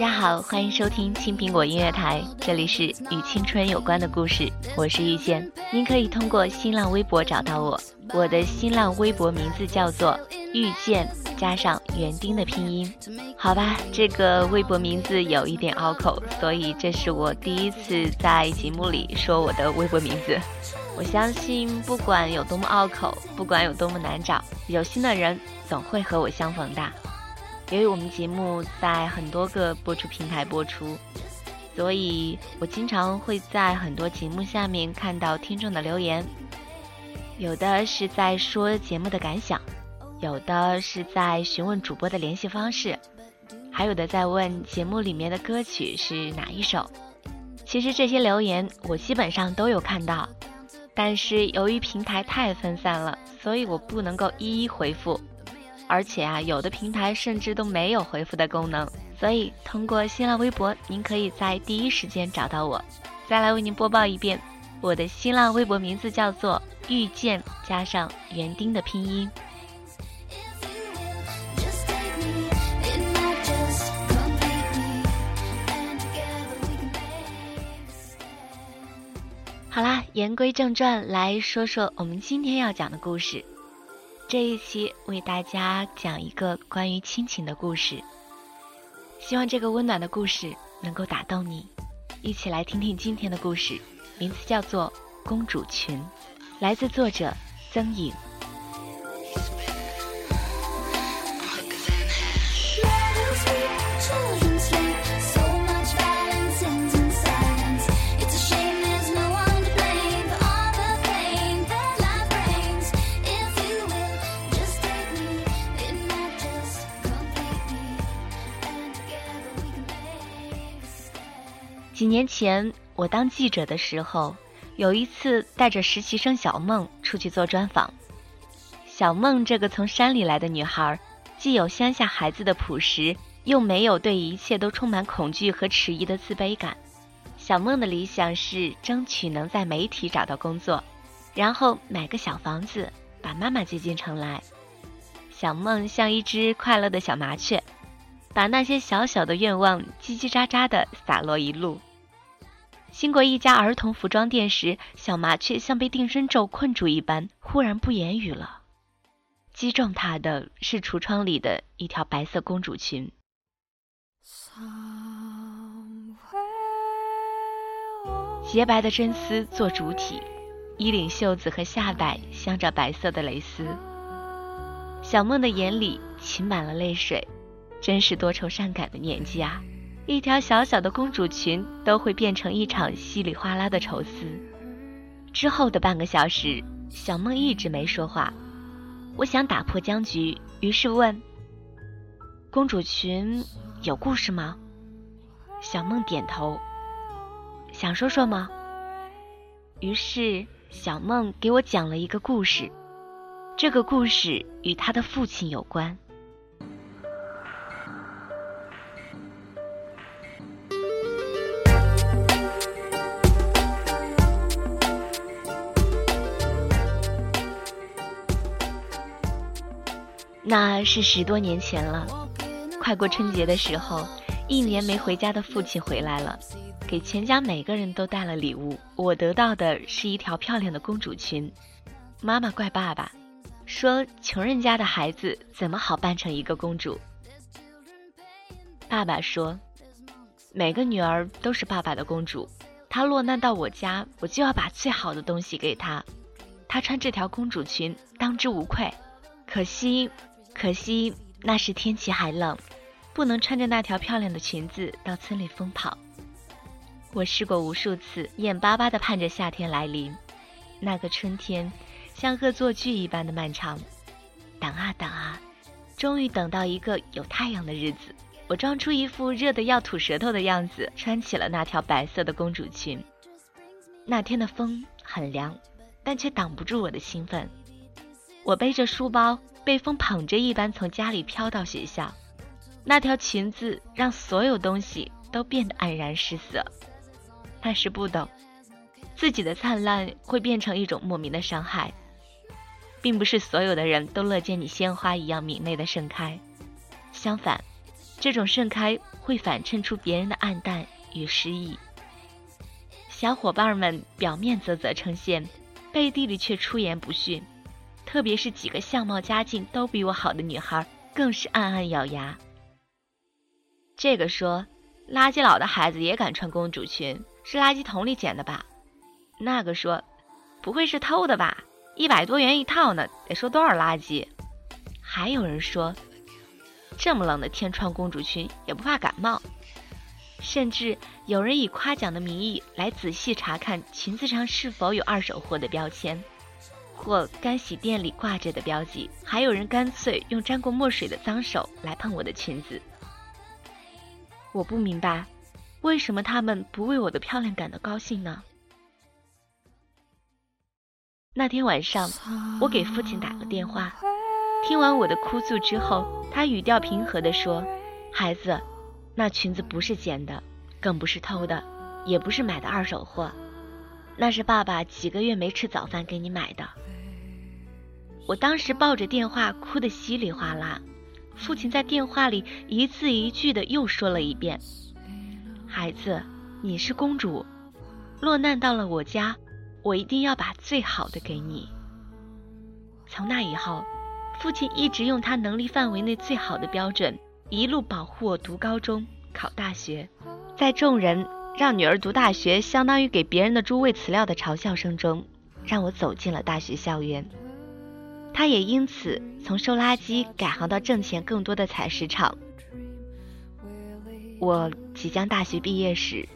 大家好，欢迎收听青苹果音乐台，这里是与青春有关的故事，我是遇见。您可以通过新浪微博找到我，我的新浪微博名字叫做遇见加上园丁的拼音。好吧，这个微博名字有一点拗口，所以这是我第一次在节目里说我的微博名字。我相信，不管有多么拗口，不管有多么难找，有心的人总会和我相逢的。由于我们节目在很多个播出平台播出，所以我经常会在很多节目下面看到听众的留言，有的是在说节目的感想，有的是在询问主播的联系方式，还有的在问节目里面的歌曲是哪一首。其实这些留言我基本上都有看到，但是由于平台太分散了，所以我不能够一一回复。而且啊，有的平台甚至都没有回复的功能，所以通过新浪微博，您可以在第一时间找到我。再来为您播报一遍，我的新浪微博名字叫做遇见加上园丁的拼音。好啦，言归正传，来说说我们今天要讲的故事。这一期为大家讲一个关于亲情的故事，希望这个温暖的故事能够打动你。一起来听听今天的故事，名字叫做《公主裙》，来自作者曾颖。几年前，我当记者的时候，有一次带着实习生小梦出去做专访。小梦这个从山里来的女孩，既有乡下孩子的朴实，又没有对一切都充满恐惧和迟疑的自卑感。小梦的理想是争取能在媒体找到工作，然后买个小房子，把妈妈接进城来。小梦像一只快乐的小麻雀，把那些小小的愿望叽叽喳喳地洒落一路。经过一家儿童服装店时，小麻雀像被定身咒困住一般，忽然不言语了。击中它的是橱窗里的一条白色公主裙，洁白的真丝做主体，衣领袖子和下摆镶着白色的蕾丝。小梦的眼里噙满了泪水，真是多愁善感的年纪啊！一条小小的公主裙都会变成一场稀里哗啦的愁思。之后的半个小时，小梦一直没说话。我想打破僵局，于是问：“公主裙有故事吗？”小梦点头。想说说吗？于是小梦给我讲了一个故事。这个故事与她的父亲有关。那是十多年前了，快过春节的时候，一年没回家的父亲回来了，给全家每个人都带了礼物。我得到的是一条漂亮的公主裙。妈妈怪爸爸，说穷人家的孩子怎么好扮成一个公主？爸爸说，每个女儿都是爸爸的公主。她落难到我家，我就要把最好的东西给她。她穿这条公主裙，当之无愧。可惜。可惜那时天气还冷，不能穿着那条漂亮的裙子到村里疯跑。我试过无数次，眼巴巴地盼着夏天来临。那个春天像恶作剧一般的漫长，等啊等啊，终于等到一个有太阳的日子。我装出一副热得要吐舌头的样子，穿起了那条白色的公主裙。那天的风很凉，但却挡不住我的兴奋。我背着书包。被风捧着一般从家里飘到学校，那条裙子让所有东西都变得黯然失色。那时不懂，自己的灿烂会变成一种莫名的伤害，并不是所有的人都乐见你鲜花一样明媚的盛开，相反，这种盛开会反衬出别人的暗淡与失意。小伙伴们表面啧啧称羡，背地里却出言不逊。特别是几个相貌家境都比我好的女孩，更是暗暗咬牙。这个说，垃圾佬的孩子也敢穿公主裙，是垃圾桶里捡的吧？那个说，不会是偷的吧？一百多元一套呢，得收多少垃圾？还有人说，这么冷的天穿公主裙也不怕感冒。甚至有人以夸奖的名义来仔细查看裙子上是否有二手货的标签。或干洗店里挂着的标记，还有人干脆用沾过墨水的脏手来碰我的裙子。我不明白，为什么他们不为我的漂亮感到高兴呢？那天晚上，我给父亲打了电话，听完我的哭诉之后，他语调平和地说：“孩子，那裙子不是捡的，更不是偷的，也不是买的二手货，那是爸爸几个月没吃早饭给你买的。”我当时抱着电话哭得稀里哗啦，父亲在电话里一字一句的又说了一遍：“孩子，你是公主，落难到了我家，我一定要把最好的给你。”从那以后，父亲一直用他能力范围内最好的标准，一路保护我读高中、考大学。在众人让女儿读大学相当于给别人的猪喂饲料的嘲笑声中，让我走进了大学校园。他也因此从收垃圾改行到挣钱更多的采石场。我即将大学毕业时，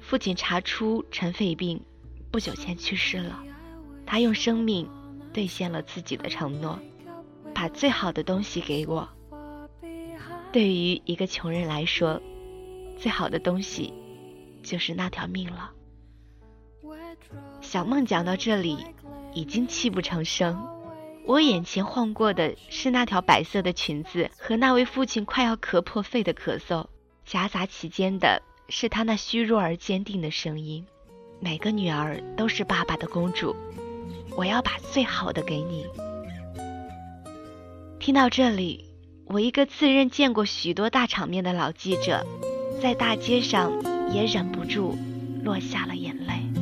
父亲查出尘肺病，不久前去世了。他用生命兑现了自己的承诺，把最好的东西给我。对于一个穷人来说，最好的东西就是那条命了。小梦讲到这里，已经泣不成声。我眼前晃过的是那条白色的裙子和那位父亲快要咳破肺的咳嗽，夹杂其间的是他那虚弱而坚定的声音：“每个女儿都是爸爸的公主，我要把最好的给你。”听到这里，我一个自认见过许多大场面的老记者，在大街上也忍不住落下了眼泪。